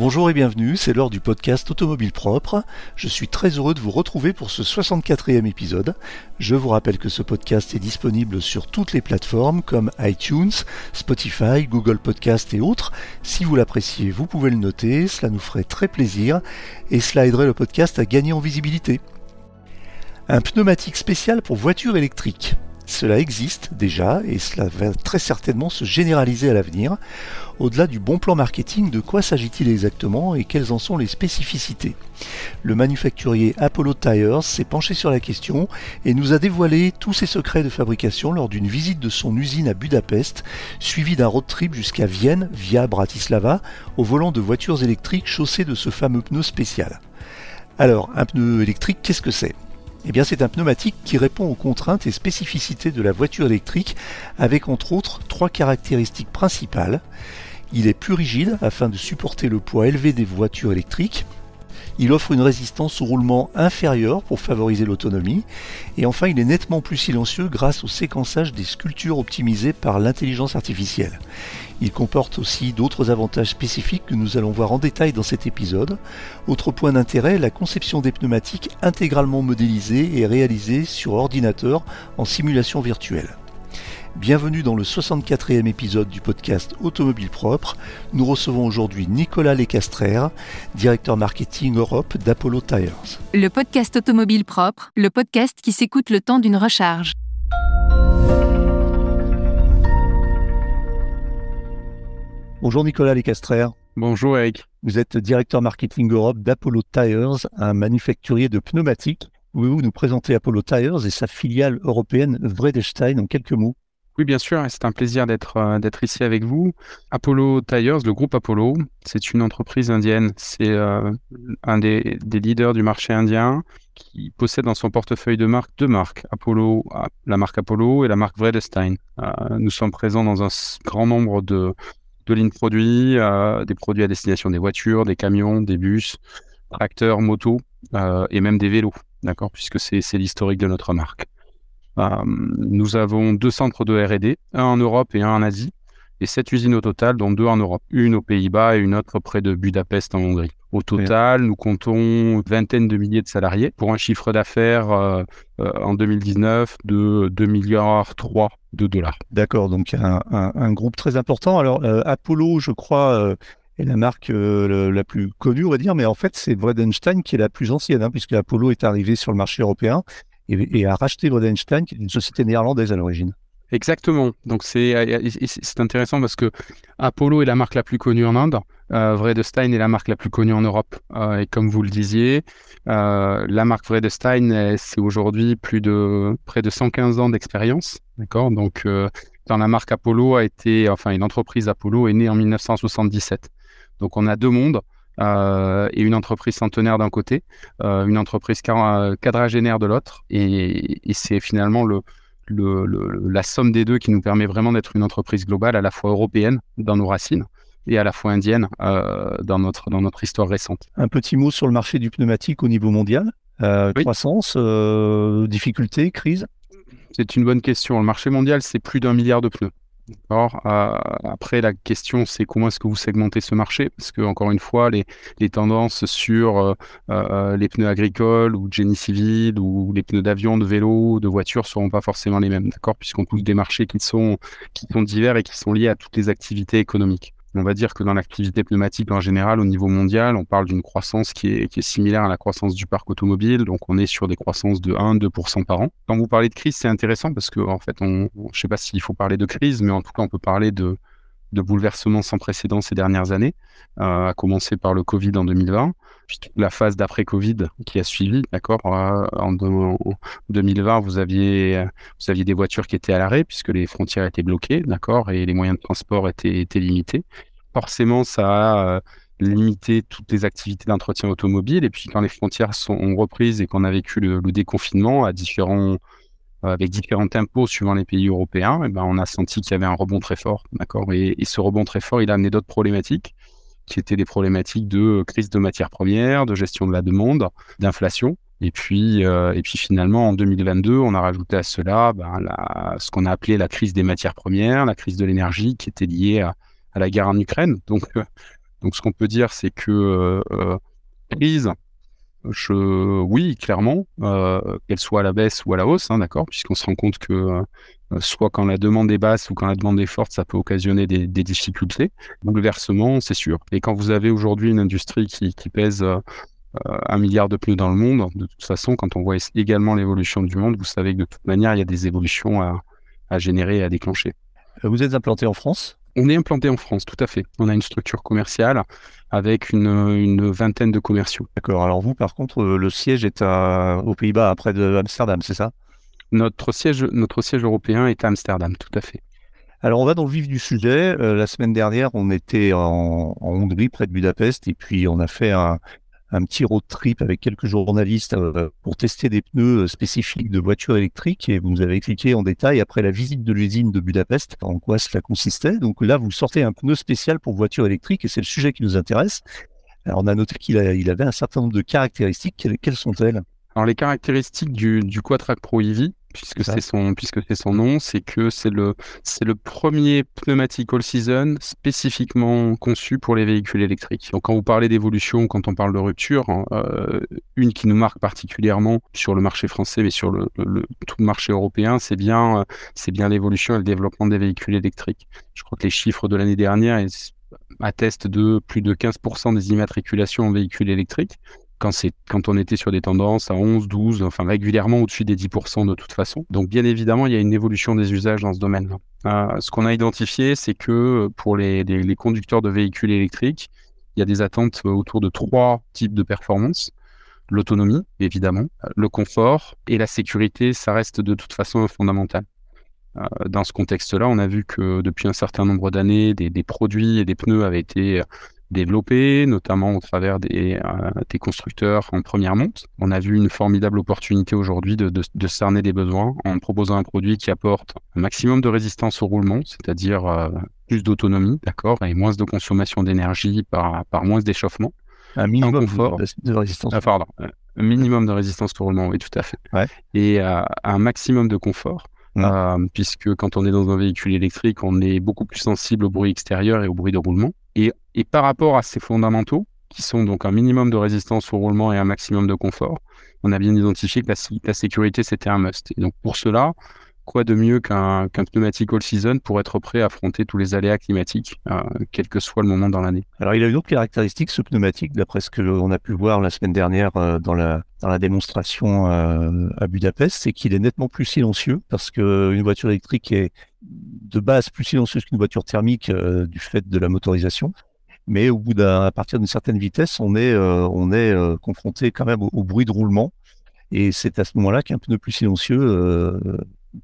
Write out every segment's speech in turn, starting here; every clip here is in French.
Bonjour et bienvenue, c'est l'heure du podcast Automobile Propre. Je suis très heureux de vous retrouver pour ce 64e épisode. Je vous rappelle que ce podcast est disponible sur toutes les plateformes comme iTunes, Spotify, Google Podcast et autres. Si vous l'appréciez, vous pouvez le noter, cela nous ferait très plaisir et cela aiderait le podcast à gagner en visibilité. Un pneumatique spécial pour voitures électriques. Cela existe déjà et cela va très certainement se généraliser à l'avenir. Au-delà du bon plan marketing, de quoi s'agit-il exactement et quelles en sont les spécificités? Le manufacturier Apollo Tires s'est penché sur la question et nous a dévoilé tous ses secrets de fabrication lors d'une visite de son usine à Budapest, suivie d'un road trip jusqu'à Vienne via Bratislava au volant de voitures électriques chaussées de ce fameux pneu spécial. Alors, un pneu électrique, qu'est-ce que c'est? Eh bien, c'est un pneumatique qui répond aux contraintes et spécificités de la voiture électrique avec entre autres trois caractéristiques principales. Il est plus rigide afin de supporter le poids élevé des voitures électriques. Il offre une résistance au roulement inférieure pour favoriser l'autonomie. Et enfin, il est nettement plus silencieux grâce au séquençage des sculptures optimisées par l'intelligence artificielle. Il comporte aussi d'autres avantages spécifiques que nous allons voir en détail dans cet épisode. Autre point d'intérêt, la conception des pneumatiques intégralement modélisée et réalisée sur ordinateur en simulation virtuelle. Bienvenue dans le 64e épisode du podcast Automobile Propre. Nous recevons aujourd'hui Nicolas Lecastrère, directeur marketing Europe d'Apollo Tires. Le podcast Automobile Propre, le podcast qui s'écoute le temps d'une recharge. Bonjour Nicolas Lecastrère. Bonjour Eric. Vous êtes directeur marketing Europe d'Apollo Tires, un manufacturier de pneumatiques. Pouvez-vous nous présenter Apollo Tires et sa filiale européenne Vredestein en quelques mots? Oui, bien sûr, c'est un plaisir d'être euh, d'être ici avec vous. Apollo Tires, le groupe Apollo, c'est une entreprise indienne. C'est euh, un des, leaders du marché indien qui possède dans son portefeuille de marques deux marques, Apollo, la marque Apollo et la marque Vredestein. Euh, nous sommes présents dans un grand nombre de, de lignes produits, des produits à destination des voitures, des camions, des bus, tracteurs, motos et même des vélos, d'accord, puisque c'est l'historique de notre marque. Euh, nous avons deux centres de R&D, un en Europe et un en Asie, et sept usines au total, dont deux en Europe, une aux Pays-Bas et une autre près de Budapest en Hongrie. Au total, nous comptons une vingtaine de milliers de salariés pour un chiffre d'affaires euh, euh, en 2019 de 2 milliards 3 de dollars. D'accord, donc un, un, groupe très important. Alors Apollo, je crois, est la marque la plus connue, on va dire, mais en fait c'est Bredenstein qui est la plus ancienne, hein, puisque Apollo est arrivé sur le marché européen et, a racheté Rodenstein, qui est une société néerlandaise à l'origine. Exactement. Donc c'est intéressant parce que Apollo est la marque la plus connue en Inde, euh, Vredestein est la marque la plus connue en Europe. Euh, et comme vous le disiez, euh, la marque Vredestein, c'est aujourd'hui plus de près de 115 ans d'expérience. D'accord? Donc dans la marque Apollo a été, enfin une entreprise Apollo est née en 1977. Donc on a deux mondes. Euh, et une entreprise centenaire d'un côté, euh, une entreprise quadragénaire de l'autre. Et, c'est finalement le, la somme des deux qui nous permet vraiment d'être une entreprise globale, à la fois européenne dans nos racines et à la fois indienne euh, dans, notre, dans notre histoire récente. Un petit mot sur le marché du pneumatique au niveau mondial. Croissance, difficulté, crise? C'est une bonne question. Le marché mondial, c'est plus d'un milliard de pneus. Euh, après, la question, c'est comment est-ce que vous segmentez ce marché? Parce que, encore une fois, les, tendances sur euh, euh, les pneus agricoles ou génie civil ou les pneus d'avion, de vélo, de voiture ne seront pas forcément les mêmes, d'accord? Puisqu'on touche des marchés qui sont divers et qui sont liés à toutes les activités économiques. On va dire que dans l'activité pneumatique en général, au niveau mondial, on parle d'une croissance qui est, similaire à la croissance du parc automobile. Donc, on est sur des croissances de 1-2% par an. Quand vous parlez de crise, c'est intéressant parce que, en fait, on, je ne sais pas s'il faut parler de crise, mais en tout cas, on peut parler de, bouleversements sans précédent ces dernières années, euh, à commencer par le Covid en 2020, puis la phase d'après-Covid qui a suivi, d'accord. Euh, en, 2020, vous aviez, vous aviez des voitures qui étaient à l'arrêt puisque les frontières étaient bloquées, d'accord, et les moyens de transport étaient, limités. Forcément, ça a euh, limité toutes les activités d'entretien automobile. Et puis, quand les frontières sont reprises et qu'on a vécu le, déconfinement différents avec différents tempos suivant les pays européens, et ben on a senti qu'il y avait un rebond très fort, d'accord. Et, ce rebond très fort, il a amené d'autres problématiques, qui étaient des problématiques de crise de matières premières, de gestion de la demande, d'inflation. Et puis, euh, et puis finalement, en 2022, on a rajouté à cela ben, ce qu'on a appelé la crise des matières premières, la crise de l'énergie, qui était liée à, à, la guerre en Ukraine. Donc, euh, Donc ce qu'on peut dire, c'est que crise, oui, clairement, qu'elle soit à la baisse ou à la hausse, hein, d'accord, puisqu'on se rend compte que soit quand la demande est basse ou quand la demande est forte, ça peut occasionner des, des difficultés. Bouleversement, c'est sûr. Et quand vous avez aujourd'hui une industrie qui, pèse un milliard de pneus dans le monde, de toute façon, quand on voit également l'évolution du monde, vous savez que de toute manière, il y a des évolutions à générer et à déclencher. Vous êtes implanté en France? On est implanté en France, tout à fait. On a une structure commerciale avec une, une vingtaine de commerciaux. D'accord. Alors vous, par contre, le siège est à, aux Pays-Bas, près de Amsterdam, c'est ça? Notre siège, notre siège européen est à Amsterdam, tout à fait. Alors on va dans le vif du sujet. Euh, la semaine dernière, on était en, en, Hongrie, près de Budapest, et puis on a fait un, un petit road trip avec quelques journalistes euh, pour tester des pneus euh, spécifiques de voitures électriques et vous nous avez expliqué en détail après la visite de l'usine de Budapest en quoi cela consistait. Donc là, vous sortez un pneu spécial pour voitures électriques et c'est le sujet qui nous intéresse. Alors on a noté qu'il il avait un certain nombre de caractéristiques. Quelles, sont-elles? Alors les caractéristiques du, du Pro EV, puisque c'est son puisque c'est son nom, c'est que c'est le c'est le premier pneumatique all season spécifiquement conçu pour les véhicules électriques. Donc quand vous parlez d'évolution, quand on parle de rupture, hein, euh, une qui nous marque particulièrement sur le marché français, mais sur le, tout le marché européen, c'est bien c'est bien l'évolution et le développement des véhicules électriques. Je crois que les chiffres de l'année dernière attestent de plus de 15% des immatriculations en véhicules électriques quand, quand on était sur des tendances à 11, 12, enfin régulièrement au-dessus des 10% de toute façon. Donc bien évidemment, il y a une évolution des usages dans ce domaine-là. Euh, ce qu'on a identifié, c'est que euh, pour les, conducteurs de véhicules électriques, il y a des attentes autour de trois types de performances. L'autonomie, évidemment, le confort et la sécurité, ça reste de toute façon fondamental. Euh, dans ce contexte-là, on a vu que depuis un certain nombre d'années, des produits et des pneus avaient été développé, notamment au travers des, euh, des, constructeurs en première monte. On a vu une formidable opportunité aujourd'hui de, de, de, cerner des besoins en proposant un produit qui apporte un maximum de résistance au roulement, c'est-à-dire euh, plus d'autonomie, d'accord, et moins de consommation d'énergie par, par moins d'échauffement. Un minimum de, résistance. Ah, pardon, un minimum de résistance au roulement, oui, tout à fait. Ouais. Et euh, un maximum de confort. Mmh. Euh, puisque quand on est dans un véhicule électrique, on est beaucoup plus sensible au bruit extérieur et au bruit de roulement. Et, et par rapport à ces fondamentaux, qui sont donc un minimum de résistance au roulement et un maximum de confort, on a bien identifié que la, sécurité, c'était un must. Et donc pour cela, quoi de mieux qu'un qu pneumatique all-season pour être prêt à affronter tous les aléas climatiques, euh, quel que soit le moment dans l'année? Alors, il a une autre caractéristique, ce pneumatique, d'après ce que l'on a pu voir la semaine dernière euh, dans, la, dans la démonstration euh, à Budapest, c'est qu'il est nettement plus silencieux, parce qu'une voiture électrique est de base plus silencieuse qu'une voiture thermique du fait de la motorisation. Mais au bout d'un, à partir d'une certaine vitesse, on est, euh, on est confronté quand même au, bruit de roulement. Et c'est à ce moment-là qu'un pneu plus silencieux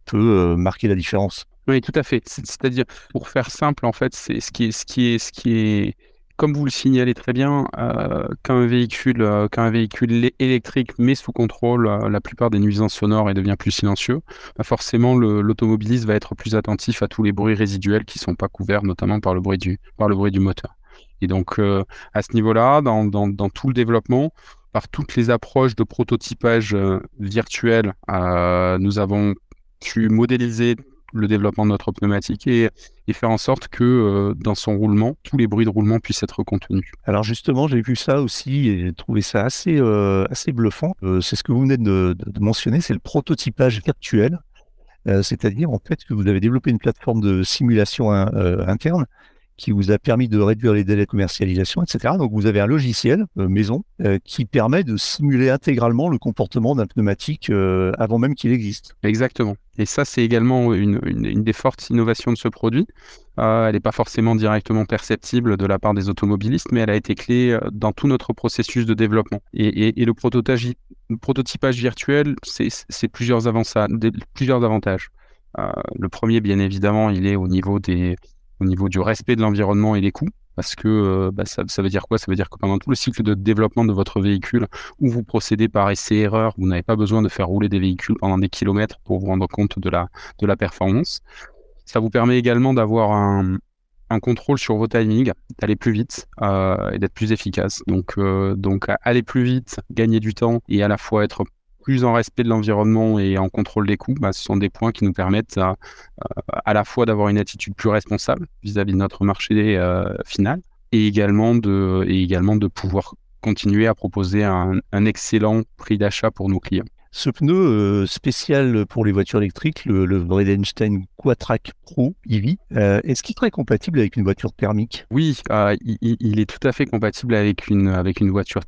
peut euh, marquer la différence. Oui, tout à fait. C'est-à-dire, pour faire simple, en fait, c'est ce qui est, ce qui est, ce qui est, comme vous le signalez très bien, euh, quand un véhicule, euh, quand un véhicule électrique met sous contrôle euh, la plupart des nuisances sonores et devient plus silencieux, bah forcément l'automobiliste va être plus attentif à tous les bruits résiduels qui sont pas couverts, notamment par le bruit du, par le bruit du moteur. Et donc, euh, à ce niveau-là, dans, tout le développement, par toutes les approches de prototypage euh, virtuel, nous avons pu modéliser le développement de notre pneumatique et, faire en sorte que euh, dans son roulement, tous les bruits de roulement puissent être contenus. Alors justement, j'ai vu ça aussi et trouvé ça assez, euh, bluffant. Euh, c'est ce que vous venez de, mentionner, c'est le prototypage virtuel. Euh, c'est-à-dire en fait que vous avez développé une plateforme de simulation euh, interne qui vous a permis de réduire les délais de commercialisation, etc. Donc vous avez un logiciel euh, maison euh, qui permet de simuler intégralement le comportement d'un pneumatique euh, avant même qu'il existe. Exactement. Et ça, c'est également une, des fortes innovations de ce produit. Elle n'est pas forcément directement perceptible de la part des automobilistes, mais elle a été clé dans tout notre processus de développement. Et, le, prototypage, virtuel, c'est plusieurs, avantages. Le premier, bien évidemment, il est au niveau des au niveau du respect de l'environnement et des coûts. Parce que euh, bah, ça, ça, veut dire quoi? Ça veut dire que pendant tout le cycle de développement de votre véhicule, où vous procédez par essai-erreur, vous n'avez pas besoin de faire rouler des véhicules pendant des kilomètres pour vous rendre compte de la, de la performance. Ça vous permet également d'avoir un, un contrôle sur vos timings, d'aller plus vite euh, et d'être plus efficace. Donc, euh, donc aller plus vite, gagner du temps et à la fois être plus en respect de l'environnement et en contrôle des coûts, bah, ce sont des points qui nous permettent à, à la fois d'avoir une attitude plus responsable vis-à-vis -vis de notre marché euh, final, et également de, pouvoir continuer à proposer un, un prix d'achat pour nos clients. Ce pneu euh, spécial pour les voitures électriques, le, le Bredenstein Quatrack Pro EV, euh, est-ce qu'il serait compatible avec une voiture thermique? Oui, euh, il, il, est tout à fait compatible avec une, avec une voiture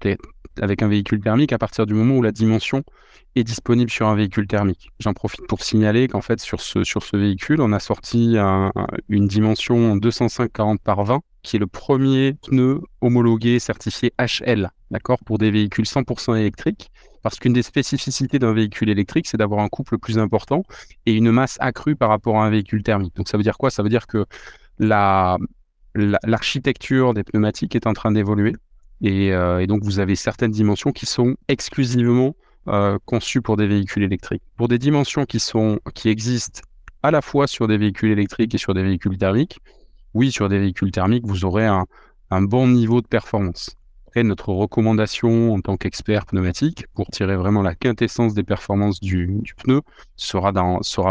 avec un véhicule thermique à partir du moment où la dimension est disponible sur un véhicule thermique. J'en profite pour signaler qu'en fait sur ce, sur ce véhicule, on a sorti une dimension 205-40 par 20 qui est le premier pneu homologué certifié HL, d'accord, pour des véhicules 100% électriques. Parce qu'une des spécificités d'un véhicule électrique, c'est d'avoir un couple plus important et une masse accrue par rapport à un véhicule thermique. Donc ça veut dire quoi? Ça veut dire que la, l'architecture des pneumatiques est en train d'évoluer. Et, euh, et, donc vous avez certaines dimensions qui sont exclusivement euh, conçus pour des véhicules électriques. Pour des dimensions qui, sont, qui existent à la fois sur des véhicules électriques et sur des véhicules thermiques, oui, sur des véhicules thermiques, vous aurez un bon niveau de performance. Notre recommandation en tant qu'expert pneumatique, pour tirer vraiment la quintessence des performances du, pneu, sera,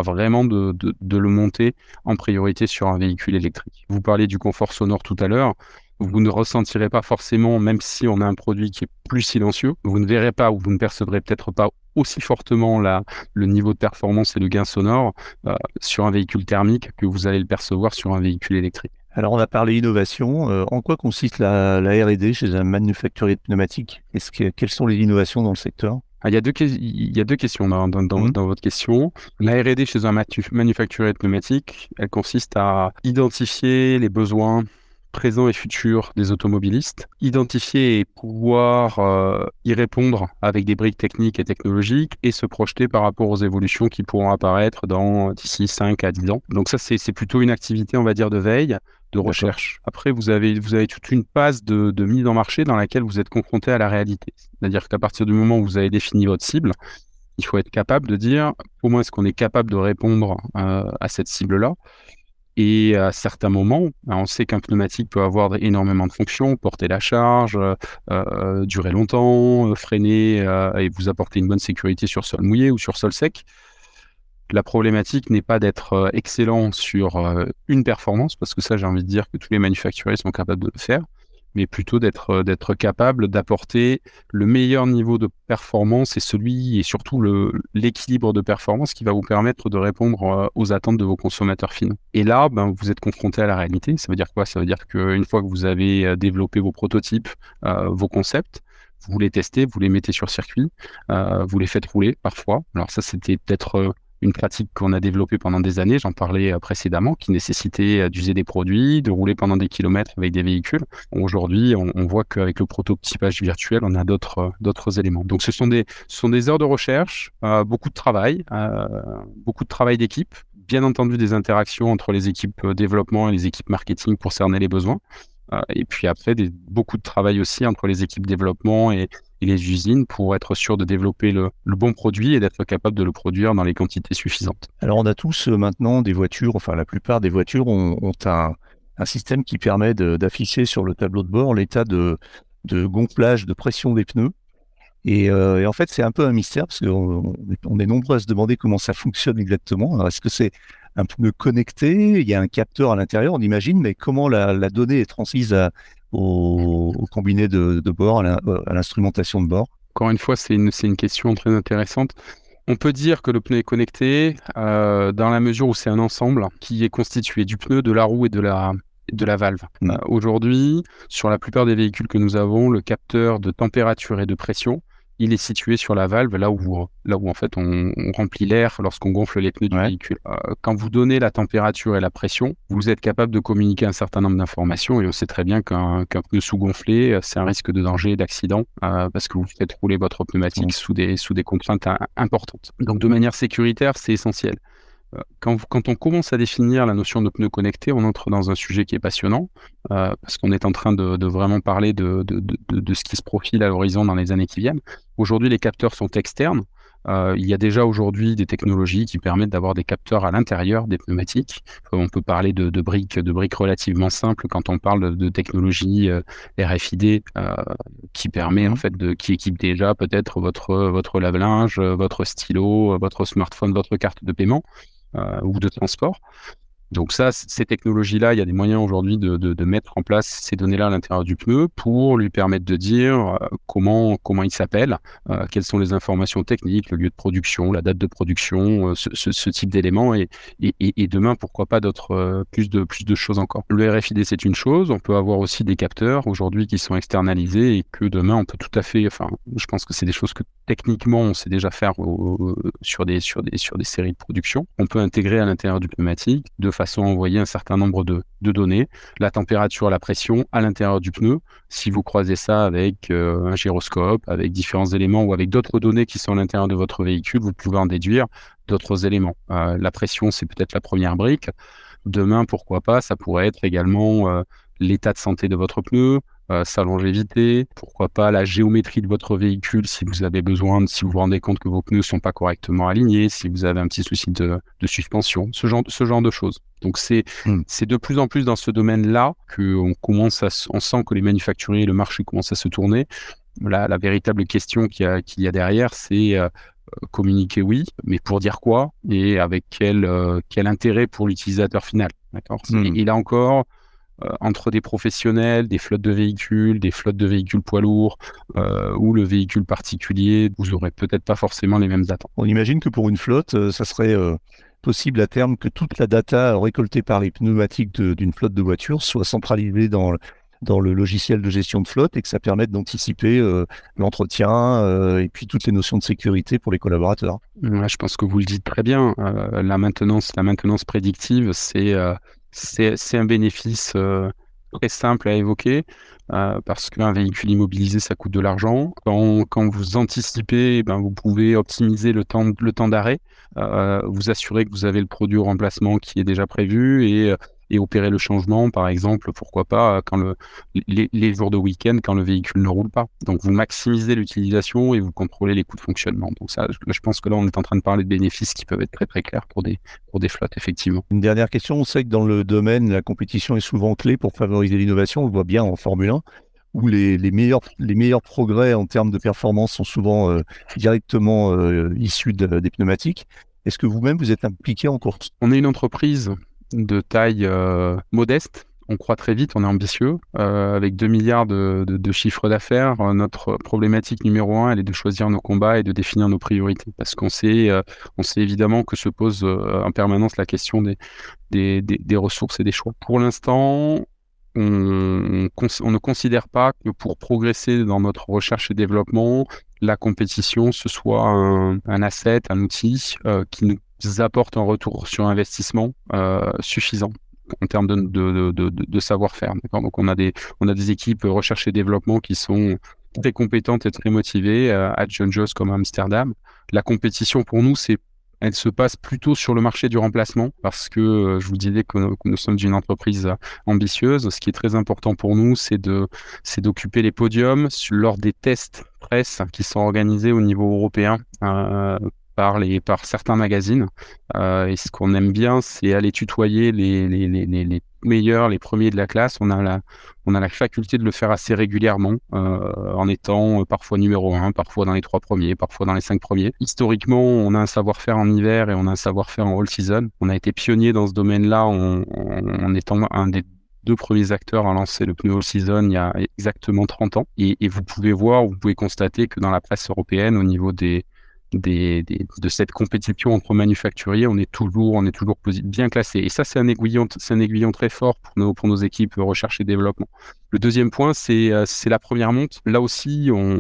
vraiment de, le monter en priorité sur un véhicule électrique. Vous parliez du confort sonore tout à l'heure vous ne ressentirez pas forcément, même si on a un produit qui est plus silencieux, vous ne verrez pas ou vous ne percevrez peut-être pas aussi fortement le niveau de performance et le gain sonore euh, sur un véhicule thermique que vous allez le percevoir sur un véhicule électrique. Alors on a parlé innovation. Euh, en quoi consiste la, la R&D chez un manufacturier de pneumatiques Est-ce que, Quelles sont les innovations dans le secteur? Ah, il, y a deux, il y a deux questions dans, dans, dans, mmh. dans votre question. La R&D chez un manufacturier de pneumatiques, elle consiste à identifier les besoins présent et futur des automobilistes, identifier et pouvoir euh, y répondre avec des briques techniques et technologiques et se projeter par rapport aux évolutions qui pourront apparaître dans d'ici 5 à 10 ans. Donc ça, c'est plutôt une activité, on va dire, de veille de recherche. Après, vous avez, vous avez toute une phase de, de mise en marché dans laquelle vous êtes confronté à la réalité. C'est-à-dire qu'à partir du moment où vous avez défini votre cible, il faut être capable de dire comment est-ce qu'on est capable de répondre euh, à cette cible-là et à certains moments, on sait qu'un pneumatique peut avoir énormément de fonctions, porter la charge, euh, euh durer longtemps, euh, freiner et vous apporter une bonne sécurité sur sol mouillé ou sur sol sec. La problématique n'est pas d'être excellent sur une performance, parce que ça, j'ai envie de dire que tous les manufacturiers sont capables de le faire mais plutôt d'être euh, d'être capable d'apporter le meilleur niveau de performance et celui et surtout le l'équilibre de performance qui va vous permettre de répondre euh, aux attentes de vos consommateurs finaux. Et là, ben, vous êtes confronté à la réalité. Ça veut dire quoi? Ça veut dire qu'une fois que vous avez euh, développé vos prototypes, vos concepts, vous les testez, vous les mettez sur circuit, vous les faites rouler parfois. Alors ça, c'était peut-être une pratique qu'on a développée pendant des années, j'en parlais euh, précédemment, qui nécessitait euh, d'user des produits, de rouler pendant des kilomètres avec des véhicules. Aujourd'hui, on, voit qu'avec le prototypage virtuel, on a d'autres euh, éléments. Donc, ce sont des heures de recherche, beaucoup de travail, beaucoup de travail d'équipe, bien entendu des interactions entre les équipes développement et les équipes marketing pour cerner les besoins. Et puis après, beaucoup de travail aussi entre les équipes développement et, les usines pour être sûr de développer le, bon produit et d'être capable de le produire dans les quantités suffisantes. Alors on a tous euh, maintenant des voitures, enfin la plupart des voitures ont, un, système qui permet d'afficher sur le tableau de bord l'état de, gonflage, de pression des pneus. Et, euh, et en fait, c'est un peu un mystère parce qu'on on est nombreux à se demander comment ça fonctionne exactement. Est-ce que c'est un pneu connecté? Il y a un capteur à l'intérieur, on imagine, mais comment la, la donnée est transmise à, au, au combiné de, de bord, à l'instrumentation de bord? Encore une fois, c'est une, une question très intéressante. On peut dire que le pneu est connecté euh, dans la mesure où c'est un ensemble qui est constitué du pneu, de la roue et de la, de la valve. Mmh. Euh, Aujourd'hui, sur la plupart des véhicules que nous avons, le capteur de température et de pression il est situé sur la valve, là où, là où en fait on, on remplit l'air lorsqu'on gonfle les pneus du ouais. véhicule. Euh, quand vous donnez la température et la pression, vous êtes capable de communiquer un certain nombre d'informations et on sait très bien qu'un qu pneu sous-gonflé, euh, c'est un risque de danger, d'accident, euh, parce que vous faites rouler votre pneumatique sous, des, sous des contraintes importantes. Donc de manière sécuritaire, c'est essentiel. Euh, quand, quand, on commence à définir la notion de pneu connecté, on entre dans un sujet qui est passionnant, euh, parce qu'on est en train de, de vraiment parler de, de, de, ce qui se profile à l'horizon dans les années qui viennent. Aujourd'hui, les capteurs sont externes. Euh, il y a déjà aujourd'hui des technologies qui permettent d'avoir des capteurs à l'intérieur des pneumatiques. Euh, on peut parler de, de, briques, de briques relativement simples quand on parle de, technologie euh, RFID qui permet en mmh. fait de, qui équipe déjà peut-être votre votre lave-linge, votre stylo, votre smartphone, votre carte de paiement ou de transport. Donc ça, ces technologies-là, il y a des moyens aujourd'hui de, de, mettre en place ces données-là à l'intérieur du pneu pour lui permettre de dire euh, comment comment il s'appelle, euh, quelles sont les informations techniques, le lieu de production, la date de production, euh, ce, ce, ce, type d'éléments et, et, et, demain pourquoi pas d'autres plus de plus de choses encore. Le RFID c'est une chose, on peut avoir aussi des capteurs aujourd'hui qui sont externalisés et que demain on peut tout à fait, enfin je pense que c'est des choses que techniquement on sait déjà faire sur des sur des sur des séries de production. On peut intégrer à l'intérieur du pneumatique de façon à envoyer un certain nombre de, données, la température, la pression à l'intérieur du pneu. Si vous croisez ça avec euh, un gyroscope, avec différents éléments ou avec d'autres données qui sont à l'intérieur de votre véhicule, vous pouvez en déduire d'autres éléments. Euh, la pression, c'est peut-être la première brique. Demain, pourquoi pas, ça pourrait être également euh, l'état de santé de votre pneu, euh, sa longévité, pourquoi pas la géométrie de votre véhicule si vous avez besoin, si vous vous rendez compte que vos pneus sont pas correctement alignés, si vous avez un petit souci de, de suspension, ce genre, ce genre de choses. Donc c'est hmm. de plus en plus dans ce domaine-là que on commence à, on sent que les manufacturiers et le marché commencent à se tourner. La, la véritable question qu'il y y a derrière, c'est euh, communiquer oui, mais pour dire quoi et avec quel, euh, quel intérêt pour l'utilisateur final. D'accord? Hmm. Il a encore euh, entre des professionnels, des flottes de véhicules, des flottes de véhicules poids lourds euh, ou le véhicule particulier, vous aurez peut-être pas forcément les mêmes attentes. On imagine que pour une flotte, euh, ça serait possible à terme que toute la data récoltée par les pneumatiques d'une flotte de voitures soit centralisée dans dans le logiciel de gestion de flotte et que ça permette d'anticiper l'entretien et puis toutes les notions de sécurité pour les collaborateurs. je pense que vous le dites très bien. la maintenance, la maintenance prédictive, c'est c'est un bénéfice euh, très simple à évoquer euh, parce qu'un véhicule immobilisé, ça coûte de l'argent. Quand, vous anticipez, ben, vous pouvez optimiser le temps, le temps d'arrêt, euh, vous assurer que vous avez le produit au remplacement qui est déjà prévu et et opérer le changement, par exemple, pourquoi pas quand le, les, jours de week-end quand le véhicule ne roule pas. Donc vous maximisez l'utilisation et vous contrôlez les coûts de fonctionnement. Donc ça, je pense que là, on est en train de parler de bénéfices qui peuvent être très très clairs pour des, pour des flottes, effectivement. Une dernière question, on sait que dans le domaine, la compétition est souvent clé pour favoriser l'innovation. On le voit bien en Formule 1 où les, les, meilleurs, les meilleurs progrès en termes de performance sont souvent euh, directement euh, issus des pneumatiques. Est-ce que vous-même, vous êtes impliqué en course? On est une entreprise de taille euh, modeste. On croit très vite, on est ambitieux. Euh, avec 2 milliards de, chiffres d'affaires, euh, notre problématique numéro un, elle est de choisir nos combats et de définir nos priorités. Parce qu'on sait, sait évidemment que se pose en permanence la question des, ressources et des choix. Pour l'instant, on, ne considère pas que pour progresser dans notre recherche et développement, la compétition, ce soit un asset, un outil qui nous apportent un retour sur investissement euh, suffisant en termes de, de, de, de savoir-faire. Donc on a des on a des équipes recherche et développement qui sont très compétentes et très motivées euh, à John Jones comme à Amsterdam. La compétition pour nous c'est elle se passe plutôt sur le marché du remplacement parce que euh, je vous disais que, nous sommes une entreprise ambitieuse. Ce qui est très important pour nous, c'est de c'est d'occuper les podiums lors des tests presse qui sont organisés au niveau européen euh, par, certains magazines. Euh, et ce qu'on aime bien, c'est aller tutoyer les, meilleurs, les premiers de la classe. On a la, on a la faculté de le faire assez régulièrement, euh, en étant parfois numéro un, parfois dans les trois premiers, parfois dans les cinq premiers. Historiquement, on a un savoir-faire en hiver et on a un savoir-faire en all season. On a été pionnier dans ce domaine-là en, étant un des deux premiers acteurs à lancer le pneu all season il y a exactement 30 ans. Et vous pouvez voir, vous pouvez constater que dans la presse européenne, au niveau des, de cette compétition entre manufacturiers, on est toujours, on est toujours bien classé. Et ça, c'est un aiguillon, un très fort pour nos, pour nos équipes recherche et développement. Le deuxième point, c'est, euh, la première monte. Là aussi, on,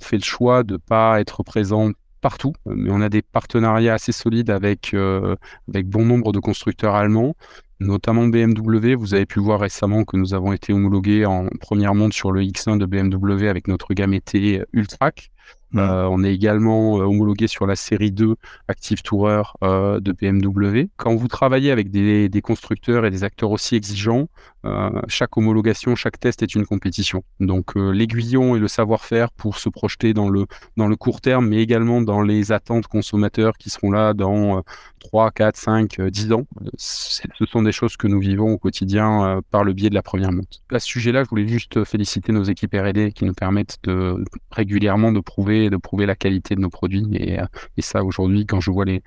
fait le choix de pas être présent partout, mais on a des partenariats assez solides avec, euh, avec bon nombre de constructeurs allemands, notamment BMW. Vous avez pu voir récemment que nous avons été homologués en première monte sur le X1 de BMW avec notre gamme été Ultrac. Euh, on est également euh, homologué sur la série 2 Active Tourer euh, de BMW. Quand vous travaillez avec des, constructeurs et des acteurs aussi exigeants, chaque homologation, chaque test est une compétition. Donc l'aiguillon et le savoir-faire pour se projeter dans le, dans le court terme, mais également dans les attentes consommateurs qui seront là dans 3, 4, 5, 10 ans. Ce sont des choses que nous vivons au quotidien par le biais de la première monte. À ce sujet-là, je voulais juste féliciter nos équipes R&D qui nous permettent régulièrement de prouver de prouver la qualité de nos produits. Et, euh, et ça, aujourd'hui, quand je vois les,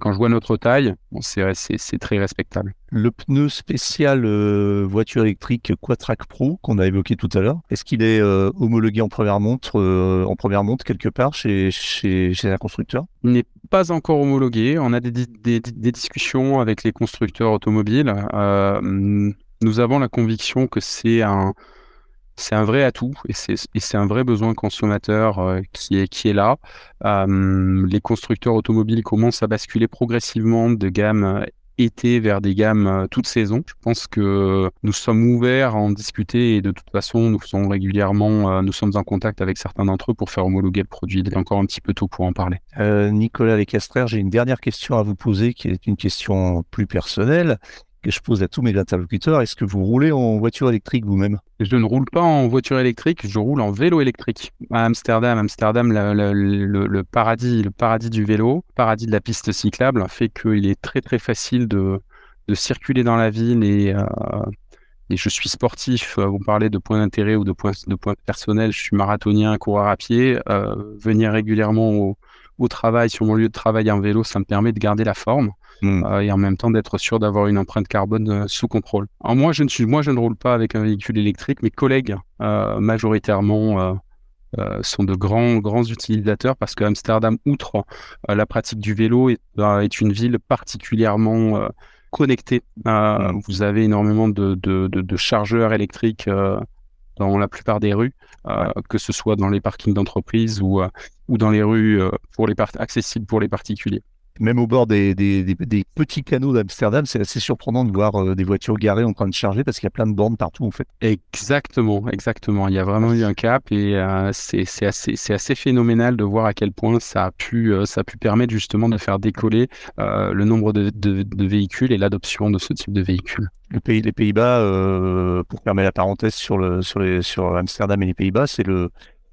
Quand je vois notre taille, bon, c'est très respectable. Le pneu spécial euh, voiture électrique Quatrack Pro qu'on a évoqué tout à l'heure, est-ce qu'il est, euh, homologué en première montre, euh, en première montre quelque part chez, chez, chez un constructeur? Il n'est pas encore homologué. On a des, des, des discussions avec les constructeurs automobiles. nous avons la conviction que c'est un, c'est un vrai atout et c'est un vrai besoin consommateur euh, qui, est, qui est là. les constructeurs automobiles commencent à basculer progressivement de gamme euh, été vers des gammes euh, toute saison. Je pense que nous sommes ouverts à en discuter et de toute façon, nous sommes régulièrement, nous sommes en contact avec certains d'entre eux pour faire homologuer le produit. Il est encore un petit peu tôt pour en parler. Nicolas Lecastrère, j'ai une dernière question à vous poser qui est une question plus personnelle que je pose à tous mes interlocuteurs. Est-ce que vous roulez en voiture électrique vous-même? Je ne roule pas en voiture électrique, je roule en vélo électrique. À Amsterdam, Amsterdam, le, paradis, le paradis du vélo, paradis de la piste cyclable, fait qu'il est très très facile de, circuler dans la ville et, euh, et je suis sportif. Vous parlez de points d'intérêt ou de points, de points personnels. Je suis marathonien, coureur à pied. Euh, venir régulièrement au, au travail, sur mon lieu de travail en vélo, ça me permet de garder la forme. Hmm. Euh, et en même temps d'être sûr d'avoir une empreinte carbone euh, sous contrôle. Alors moi je, ne suis, moi, je ne roule pas avec un véhicule électrique. Mes collègues, euh, majoritairement, sont de grands, grands utilisateurs parce que Amsterdam, outre la pratique du vélo, est, est une ville particulièrement connectée. Hmm. Vous avez énormément de, de, de, chargeurs électriques dans la plupart des rues, que ce soit dans les parkings d'entreprise ou, ou dans les rues pour les accessibles pour les particuliers même au bord des, petits canaux d'Amsterdam, c'est assez surprenant de voir euh, des voitures garées en train de charger parce qu'il y a plein de bornes partout en fait. Exactement, exactement. Il y a vraiment eu un cap et euh, c'est assez, assez phénoménal de voir à quel point ça a pu, euh, ça a pu permettre justement de faire décoller le nombre de, véhicules et l'adoption de ce type de véhicules. Le pays, les Pays-Bas, pour fermer la parenthèse sur, le, sur, les, sur Amsterdam et les Pays-Bas, c'est le,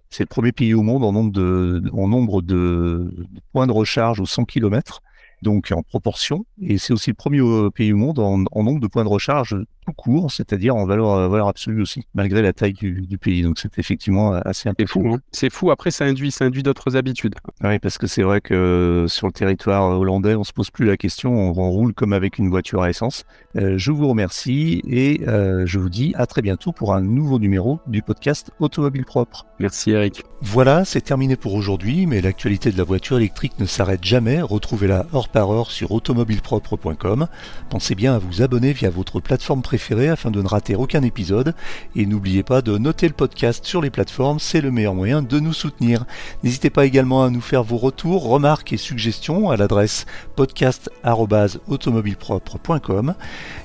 c'est le premier pays au monde en nombre de, points de recharge aux 100 km donc en proportion. Et c'est aussi le premier euh, pays au monde en, nombre de points de recharge tout court, c'est-à-dire en valeur, euh, valeur absolue aussi, malgré la taille du, pays. Donc c'est effectivement assez intéressant. C'est fou. Hein. c'est fou. Après, ça induit, ça induit d'autres habitudes. Oui, parce que c'est vrai que sur le territoire hollandais, on se pose plus la question. On, roule comme avec une voiture à essence. Euh, je vous remercie et je vous dis à très bientôt pour un nouveau numéro du podcast Automobile Propre. Merci Eric. Voilà, c'est terminé pour aujourd'hui, mais l'actualité de la voiture électrique ne s'arrête jamais. Retrouvez-la hors par heure sur automobilepropre.com. Pensez bien à vous abonner via votre plateforme afin de ne rater aucun épisode. Et n'oubliez pas de noter le podcast sur les plateformes, c'est le meilleur moyen de nous soutenir. N'hésitez pas également à nous faire vos retours, remarques et suggestions à l'adresse podcast.automobilepropre.com.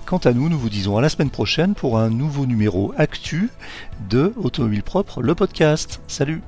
Quant à nous, nous vous disons à la semaine prochaine pour un nouveau numéro actu de Automobile Propre, le podcast. Salut